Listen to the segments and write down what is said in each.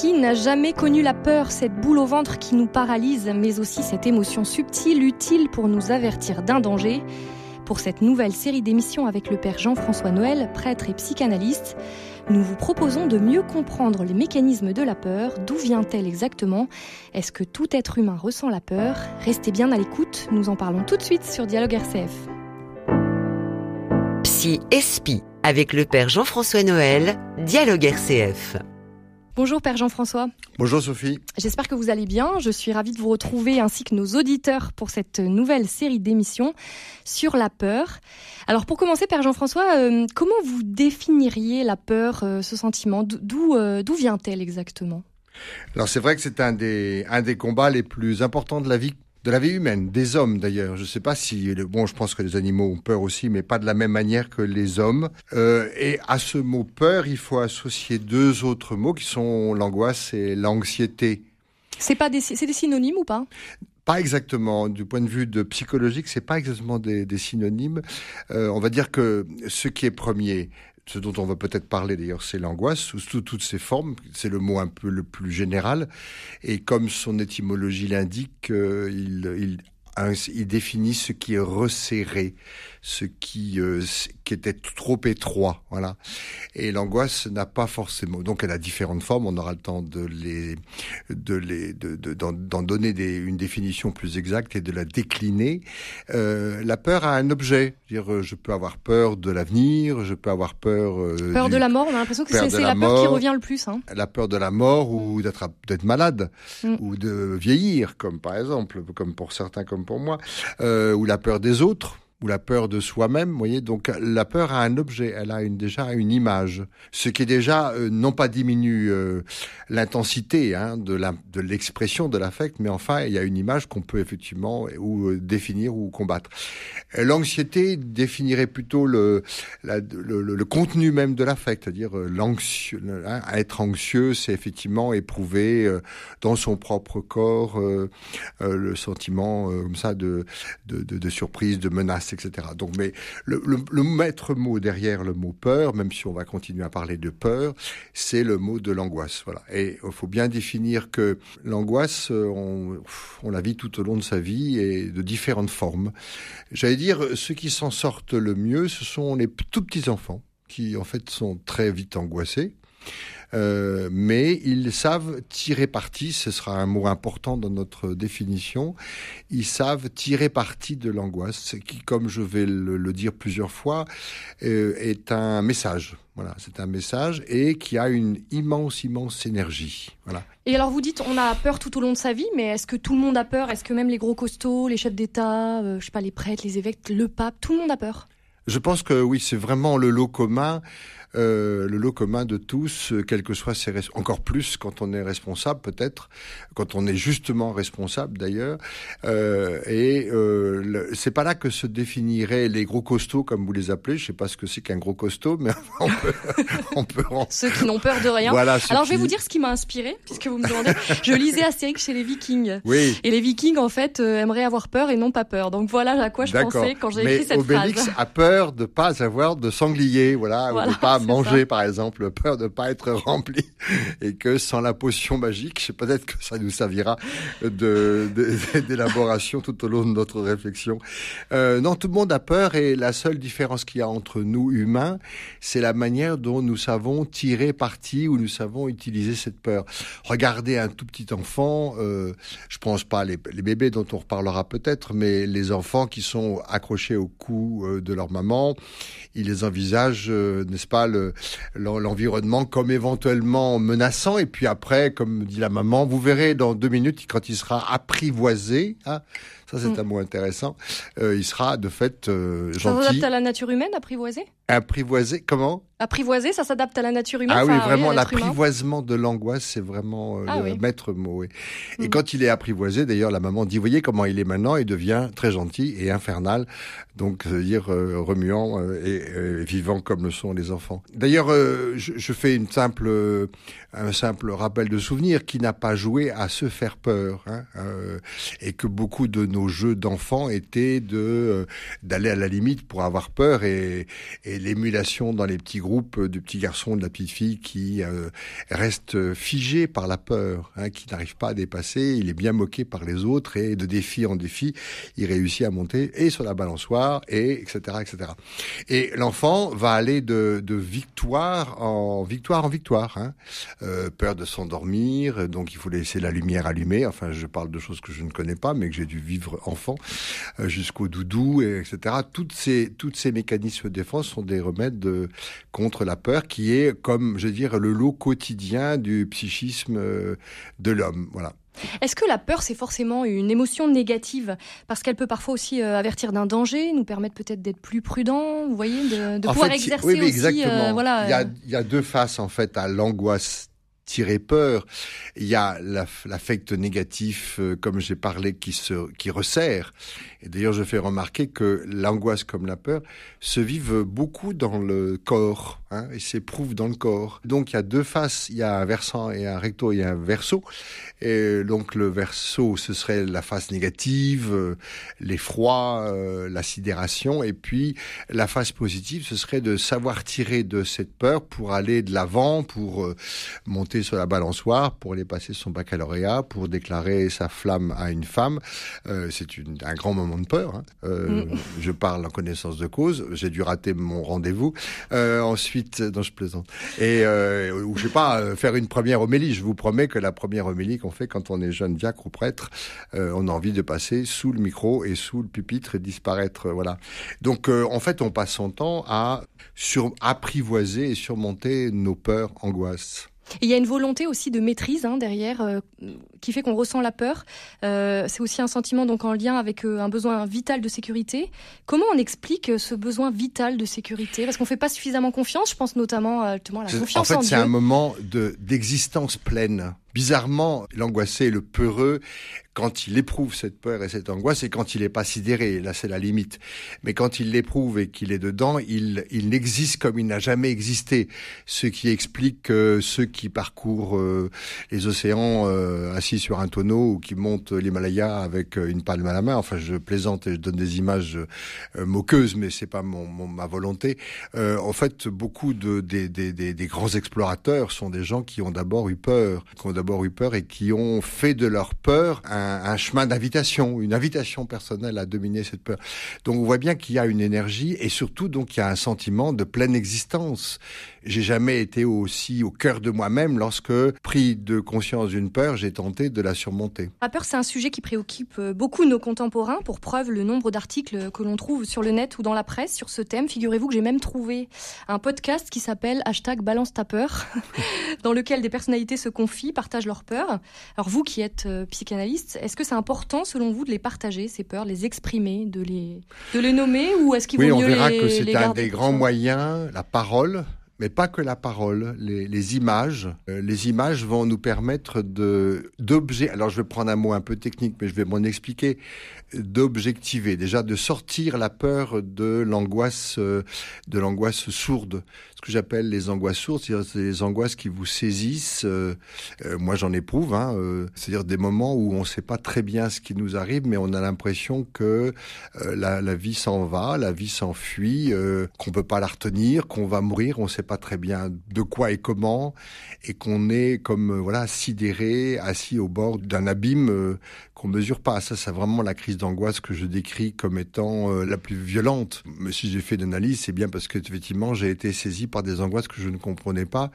Qui n'a jamais connu la peur, cette boule au ventre qui nous paralyse, mais aussi cette émotion subtile, utile pour nous avertir d'un danger. Pour cette nouvelle série d'émissions avec le Père Jean-François Noël, prêtre et psychanalyste, nous vous proposons de mieux comprendre les mécanismes de la peur, d'où vient-elle exactement? Est-ce que tout être humain ressent la peur? Restez bien à l'écoute, nous en parlons tout de suite sur Dialogue RCF. Psy Espi avec le Père Jean-François Noël, Dialogue RCF. Bonjour Père Jean-François. Bonjour Sophie. J'espère que vous allez bien. Je suis ravie de vous retrouver ainsi que nos auditeurs pour cette nouvelle série d'émissions sur la peur. Alors pour commencer, Père Jean-François, euh, comment vous définiriez la peur, euh, ce sentiment? D'où euh, d'où vient-elle exactement? Alors c'est vrai que c'est un des, un des combats les plus importants de la vie de la vie humaine, des hommes d'ailleurs. Je ne sais pas si, bon, je pense que les animaux ont peur aussi, mais pas de la même manière que les hommes. Euh, et à ce mot peur, il faut associer deux autres mots qui sont l'angoisse et l'anxiété. C'est pas des, c'est des synonymes ou pas? Pas exactement. Du point de vue de psychologique, c'est pas exactement des, des synonymes. Euh, on va dire que ce qui est premier, ce dont on va peut-être parler d'ailleurs, c'est l'angoisse sous, toutes ses formes. C'est le mot un peu le plus général. Et comme son étymologie l'indique, euh, il, il, il, définit ce qui est resserré, ce qui, euh, qui était trop étroit, voilà. Et l'angoisse n'a pas forcément, donc elle a différentes formes. On aura le temps de les, de les, de, d'en, donner des, une définition plus exacte et de la décliner. Euh, la peur a un objet. Dire, euh, je peux avoir peur de l'avenir, je peux avoir peur. Euh, peur de la mort. On a l'impression que c'est, la, la peur qui revient le plus. Hein. La peur de la mort ou d'être, d'être malade mm. ou de vieillir, comme par exemple, comme pour certains, comme pour moi, euh, ou la peur des autres ou la peur de soi-même, voyez. Donc la peur a un objet, elle a déjà une image, ce qui déjà euh, non pas diminue euh, l'intensité hein, de l'expression de l'affect, mais enfin il y a une image qu'on peut effectivement ou euh, définir ou combattre. L'anxiété définirait plutôt le, contenu même de l'affect, c'est-à-dire hein, être anxieux, c'est effectivement éprouver dans son propre corps le sentiment comme ça de surprise, de menace etc. Donc, mais le, maître mot derrière le mot peur, même si on va continuer à parler de peur, c'est le mot de l'angoisse. Voilà. Et il faut bien définir que l'angoisse, euh, on, on, la vit tout au long de sa vie et de différentes formes. J'allais dire, ceux qui s'en sortent le mieux, ce sont les tout petits enfants qui, en fait, sont très vite angoissés. Euh, mais ils savent tirer parti, ce sera un mot important dans notre définition, ils savent tirer parti de l'angoisse, qui, comme je vais le, dire plusieurs fois, euh, est un message. Voilà, c'est un message et qui a une immense, immense énergie. Voilà. Et alors vous dites, on a peur tout au long de sa vie, mais est-ce que tout le monde a peur? Est-ce que même les gros costauds, les chefs d'État, euh, je sais pas, les prêtres, les évêques, le pape, tout le monde a peur? Je pense que oui, c'est vraiment le lot commun. Euh, le lot commun de tous, euh, quel que soit ses encore plus quand on est responsable peut-être, quand on est justement responsable d'ailleurs. Euh, et euh, c'est pas là que se définiraient les gros costauds comme vous les appelez. Je sais pas ce que c'est qu'un gros costaud, mais on peut, on peut ceux qui n'ont peur de rien. Voilà, Alors je vais vous dire ce qui m'a inspiré, puisque vous me demandez. je lisais Astérix chez les Vikings. Oui. Et les Vikings en fait euh, aimeraient avoir peur et non pas peur. Donc voilà à quoi je pensais quand j'ai écrit cette Obélix phrase. a peur de pas avoir de sanglier, voilà, voilà ou de pas manger, par exemple, peur de pas être rempli, et que sans la potion magique, peut-être que ça nous servira de, d'élaboration tout au long de notre réflexion. Euh, non, tout le monde a peur, et la seule différence qu'il y a entre nous humains, c'est la manière dont nous savons tirer parti ou nous savons utiliser cette peur. Regardez un tout petit enfant, euh, je pense pas les, les bébés dont on reparlera peut-être, mais les enfants qui sont accrochés au cou euh, de leur maman, ils les envisagent, euh, n'est-ce pas, le, l'environnement comme éventuellement menaçant. Et puis après, comme dit la maman, vous verrez dans deux minutes, quand il sera apprivoisé, hein, ça c'est mm. un mot intéressant, euh, il sera de fait euh, gentil. Ça s'adapte à la nature humaine, apprivoisé Apprivoisé, comment? Apprivoiser, ça s'adapte à la nature humaine. Ah oui, vraiment, l'apprivoisement de l'angoisse, c'est vraiment euh, ah le maître mot. Et mm. quand il est apprivoisé, d'ailleurs, la maman dit, voyez comment il est maintenant, il devient très gentil et infernal, donc c'est-à-dire euh, remuant et, vivant comme le sont les enfants. D'ailleurs, je, je, fais une simple, un simple rappel de souvenir qui n'a pas joué à se faire peur, hein, et que beaucoup de nos nos jeux d'enfants étaient de d'aller à la limite pour avoir peur et, l'émulation dans les petits groupes de petits garçons de la petite fille qui reste figé par la peur, hein, qui n'arrive pas à dépasser. Il est bien moqué par les autres et de défi en défi, il réussit à monter et sur la balançoire et etc etc. Et l'enfant va aller de, de victoire en victoire en victoire. Hein. Euh, peur de s'endormir, donc il faut laisser la lumière allumée. Enfin, je parle de choses que je ne connais pas, mais que j'ai dû vivre enfant, euh, jusqu'au doudou, et etc. Toutes ces, toutes ces mécanismes de défense sont des remèdes de, contre la peur, qui est, comme je veux dire, le lot quotidien du psychisme euh, de l'homme. Voilà. Est-ce que la peur, c'est forcément une émotion négative? Parce qu'elle peut parfois aussi euh, avertir d'un danger, nous permettre peut-être d'être plus prudent, vous voyez, de, pouvoir exercer oui, aussi. Exactement. voilà, il, y a, il y a deux faces, en fait, à l'angoisse tirer peur. Il y a l'affect négatif, euh, comme j'ai parlé, qui se qui resserre. Et d'ailleurs, je fais remarquer que l'angoisse comme la peur se vivent beaucoup dans le corps hein, et s'éprouvent dans le corps. Donc, il y a deux faces. Il y a un versant et un recto et un verso. Et donc, le verso, ce serait la face négative, euh, l'effroi, euh, la sidération. Et puis, la face positive, ce serait de savoir tirer de cette peur pour aller de l'avant, pour euh, sur la balançoire, pour aller passer son baccalauréat, pour déclarer sa flamme à une femme. C'est un grand moment de peur. Hein. Euh, mm. Je parle en connaissance de cause. J'ai dû rater mon rendez-vous. Euh, ensuite, non, je plaisante. Et euh, ou je sais pas, euh, faire une première homélie. Je vous promets que la première homélie qu'on fait quand on est jeune diacre ou prêtre, euh, on a envie de passer sous le micro et sous le pupitre et disparaître. voilà. Donc, en fait, on passe son temps à sur apprivoiser et surmonter nos peurs, angoisses il y a une volonté aussi de maîtrise hein, derrière euh, qui fait qu'on ressent la peur. Euh, c'est aussi un sentiment donc en lien avec euh, un besoin vital de sécurité. Comment on explique ce besoin vital de sécurité? Parce qu'on fait pas suffisamment confiance. Je pense notamment à, justement, à la confiance en fait, c'est un moment de d'existence pleine. Bizarrement, l'angoissé, le peureux, quand il éprouve cette peur et cette angoisse, et quand il n'est pas sidéré, là c'est la limite. Mais quand il l'éprouve et qu'il est dedans, il, n'existe comme il n'a jamais existé. Ce qui explique que ceux qui parcourent euh, les océans euh, assis sur un tonneau ou qui montent l'Himalaya avec euh, une palme à la main, enfin je plaisante et je donne des images moqueuses, mais c'est pas ma volonté. en fait, beaucoup de, des, des, des, des grands explorateurs sont des gens qui ont d'abord eu peur, qui ont d'abord eu peur et qui ont fait de leur peur un un, chemin d'invitation, une invitation personnelle à dominer cette peur. Donc on voit bien qu'il y a une énergie et surtout donc il y a un sentiment de pleine existence. J'ai jamais été aussi au cœur de moi-même lorsque, pris de conscience d'une peur, j'ai tenté de la surmonter. La peur, c'est un sujet qui préoccupe euh, beaucoup nos contemporains. Pour preuve, le nombre d'articles que l'on trouve sur le net ou dans la presse sur ce thème. Figurez-vous que j'ai même trouvé un podcast qui s'appelle hashtag balance ta peur, dans lequel des personnalités se confient, partagent leurs peurs. Alors vous qui êtes euh, psychanalyste, est-ce que c'est important selon vous de les partager, ces peurs, les exprimer, de les, de les nommer ou est-ce qu'il vaut oui, mieux les on verra que c'est un des grands moyens, la parole, mais pas que la parole, les, les images. Euh, les images vont nous permettre de d'objets. Alors je vais prendre un mot un peu technique, mais je vais m'en expliquer. D'objectiver, déjà de sortir la peur de l'angoisse, euh, de l'angoisse sourde ce que j'appelle les angoisses sourdes, c'est-à-dire les angoisses qui vous saisissent. Euh, euh, moi, j'en éprouve. Hein, euh, c'est-à-dire des moments où on ne sait pas très bien ce qui nous arrive, mais on a l'impression que la, la, vie s'en va, la vie s'enfuit, qu'on peut pas la retenir, qu'on va mourir. On sait très bien de quoi et comment, et qu'on est comme voilà sidéré, assis au bord d'un abîme qu'on mesure pas. Ça, c'est vraiment la crise d'angoisse que je décris comme étant la plus violente. Mais si j'ai fait d'analyse, c'est bien parce que effectivement, j'ai été saisi par des angoisses que je ne comprenais pas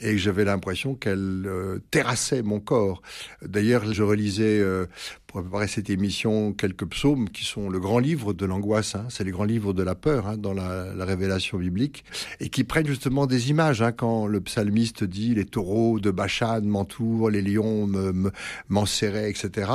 et que j'avais l'impression qu'elles euh, terrassaient mon corps. D'ailleurs, je relisais euh, pour préparer cette émission quelques psaumes qui sont le grand livre de l'angoisse, hein. c'est les grands livres de la peur hein, dans la, la, révélation biblique, et qui prennent justement des images. Hein, quand le psalmiste dit les taureaux de Bachan m'entourent, les lions m'enserraient, etc.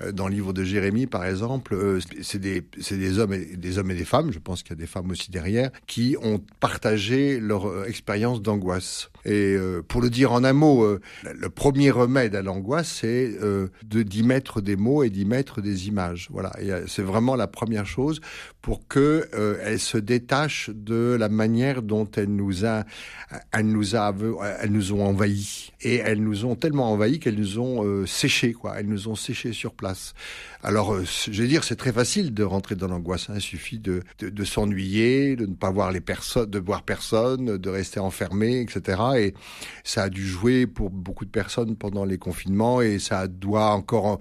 Euh, dans le livre de Jérémie, par exemple, euh, c'est des, hommes et des femmes, je pense qu'il y a des femmes aussi derrière, qui ont partagé leur euh, expérience d'angoisse. Et pour le dire en un mot, le premier remède à l'angoisse, c'est d'y mettre des mots et d'y mettre des images. Voilà, c'est vraiment la première chose pour que elle se détache de la manière dont elle nous a, elle nous a, elles nous ont envahis et elles nous ont tellement envahis qu'elles nous ont euh, séchés quoi. Elles nous ont séchés sur sur place. Alors, euh, je vais dire, c'est très facile de rentrer dans l'angoisse. Hein. Il suffit de, de, de s'ennuyer, de ne pas voir les personnes, de voir personne, de rester enfermé, etc. Et ça a dû jouer pour beaucoup de personnes pendant les confinements et ça doit encore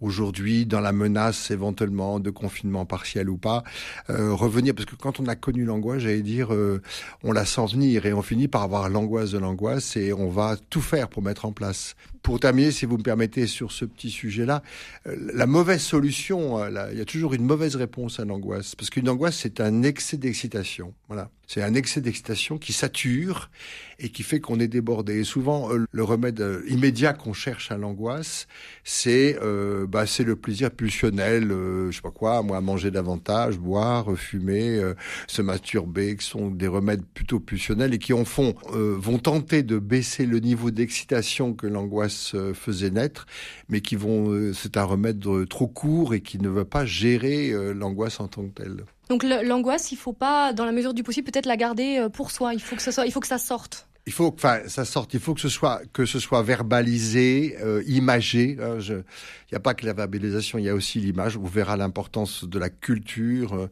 aujourd'hui, dans la menace éventuellement de confinement partiel ou pas, euh, revenir. Parce que quand on a connu l'angoisse, j'allais dire, euh, on la sent venir et on finit par avoir l'angoisse de l'angoisse et on va tout faire pour mettre en place. Pour terminer, si vous me permettez, sur ce petit sujet-là, euh, la mauvaise solution, euh, il y a toujours une mauvaise réponse à l'angoisse. Parce qu'une angoisse, c'est un excès d'excitation. Voilà. C'est un excès d'excitation qui sature et qui fait qu'on est débordé. Et souvent, euh, le remède immédiat qu'on cherche à l'angoisse, c'est euh, bah, c'est le plaisir pulsionnel, euh, je sais pas quoi, moi, manger davantage, boire, fumer, se masturber, qui sont des remèdes plutôt pulsionnels et qui, en fond, vont tenter de baisser le niveau d'excitation que l'angoisse faisait naître, mais qui vont, c'est un remède trop court et qui ne va pas gérer l'angoisse en tant que telle. Donc l'angoisse, il faut pas, dans la mesure du possible, peut-être la garder pour soi. Il faut que ça sorte il faut que enfin, ça sorte, il faut que ce soit, que ce soit verbalisé, euh, imagé. Hein, il n'y a pas que la verbalisation, il y a aussi l'image. On verra l'importance de la culture, euh,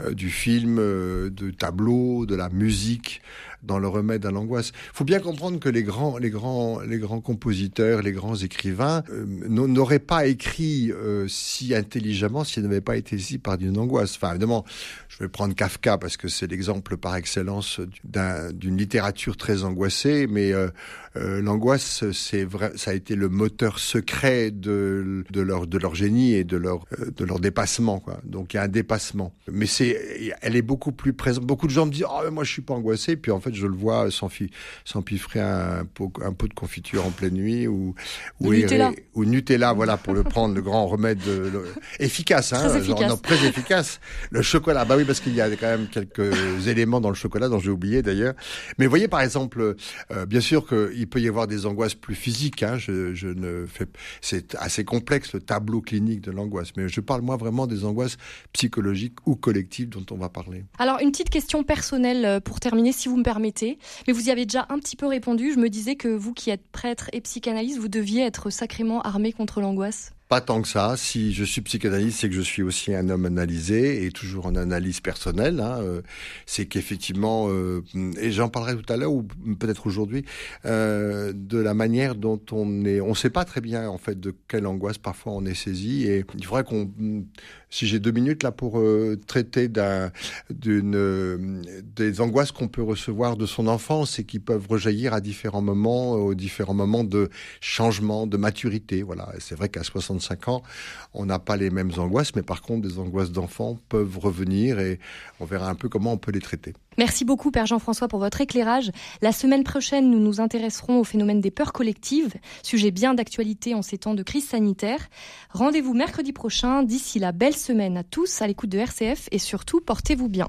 euh, du film, euh, du tableau, de la musique dans le remède à l'angoisse. Il faut bien comprendre que les grands, les grands, les grands compositeurs, les grands écrivains euh, n'auraient pas écrit euh, si intelligemment s'ils n'avaient pas été ici par une angoisse. Enfin, évidemment, je vais prendre Kafka parce que c'est l'exemple par excellence d'une littérature très angoissée, mais euh, euh, l'angoisse, c'est vrai, ça a été le moteur secret de, de leur de leur génie et de leur euh, de leur dépassement. Quoi. Donc il y a un dépassement, mais c'est elle est beaucoup plus présente. Beaucoup de gens me disent oh moi je suis pas angoissé, puis en fait je le vois s'empiffrer un pot un pot de confiture en pleine nuit ou ou Nutella. ou Nutella, voilà pour le prendre le grand remède de, le, efficace, hein, très efficace. Genre, non, très efficace. Le chocolat, bah oui parce qu'il y a quand même quelques éléments dans le chocolat dont j'ai oublié d'ailleurs. Mais voyez par exemple, euh, bien sûr que il peut y avoir des angoisses plus physiques. Hein. Je, ne fais, c'est assez complexe le tableau clinique de l'angoisse, mais je parle moi vraiment des angoisses psychologiques ou collectives dont on va parler. Alors une petite question personnelle euh, pour terminer, si vous me permettez. Mais vous y avez déjà un petit peu répondu. Je me disais que vous qui êtes prêtre et psychanalyste, vous deviez être sacrément armé contre l'angoisse. Pas tant que ça. Si je suis psychanalyste, c'est que je suis aussi un homme analysé et toujours en analyse personnelle. Hein. Euh, c'est qu'effectivement, euh, et j'en parlerai tout à l'heure ou peut-être aujourd'hui, euh, de la manière dont on est. On ne sait pas très bien en fait de quelle angoisse parfois on est saisi et il faudrait qu'on si j'ai deux minutes là pour traiter d'un, d'une, des angoisses qu'on peut recevoir de son enfance et qui peuvent rejaillir à différents moments, aux différents moments de changement, de maturité. Voilà, c'est vrai qu'à 65 ans, on n'a pas les mêmes angoisses, mais par contre, des angoisses d'enfants peuvent revenir et on verra un peu comment on peut les traiter. Merci beaucoup, Père Jean-François, pour votre éclairage. La semaine prochaine, nous nous intéresserons au phénomène des peurs collectives, sujet bien d'actualité en ces temps de crise sanitaire. Rendez-vous mercredi prochain. D'ici la belle semaine à tous à l'écoute de RCF et surtout, portez-vous bien.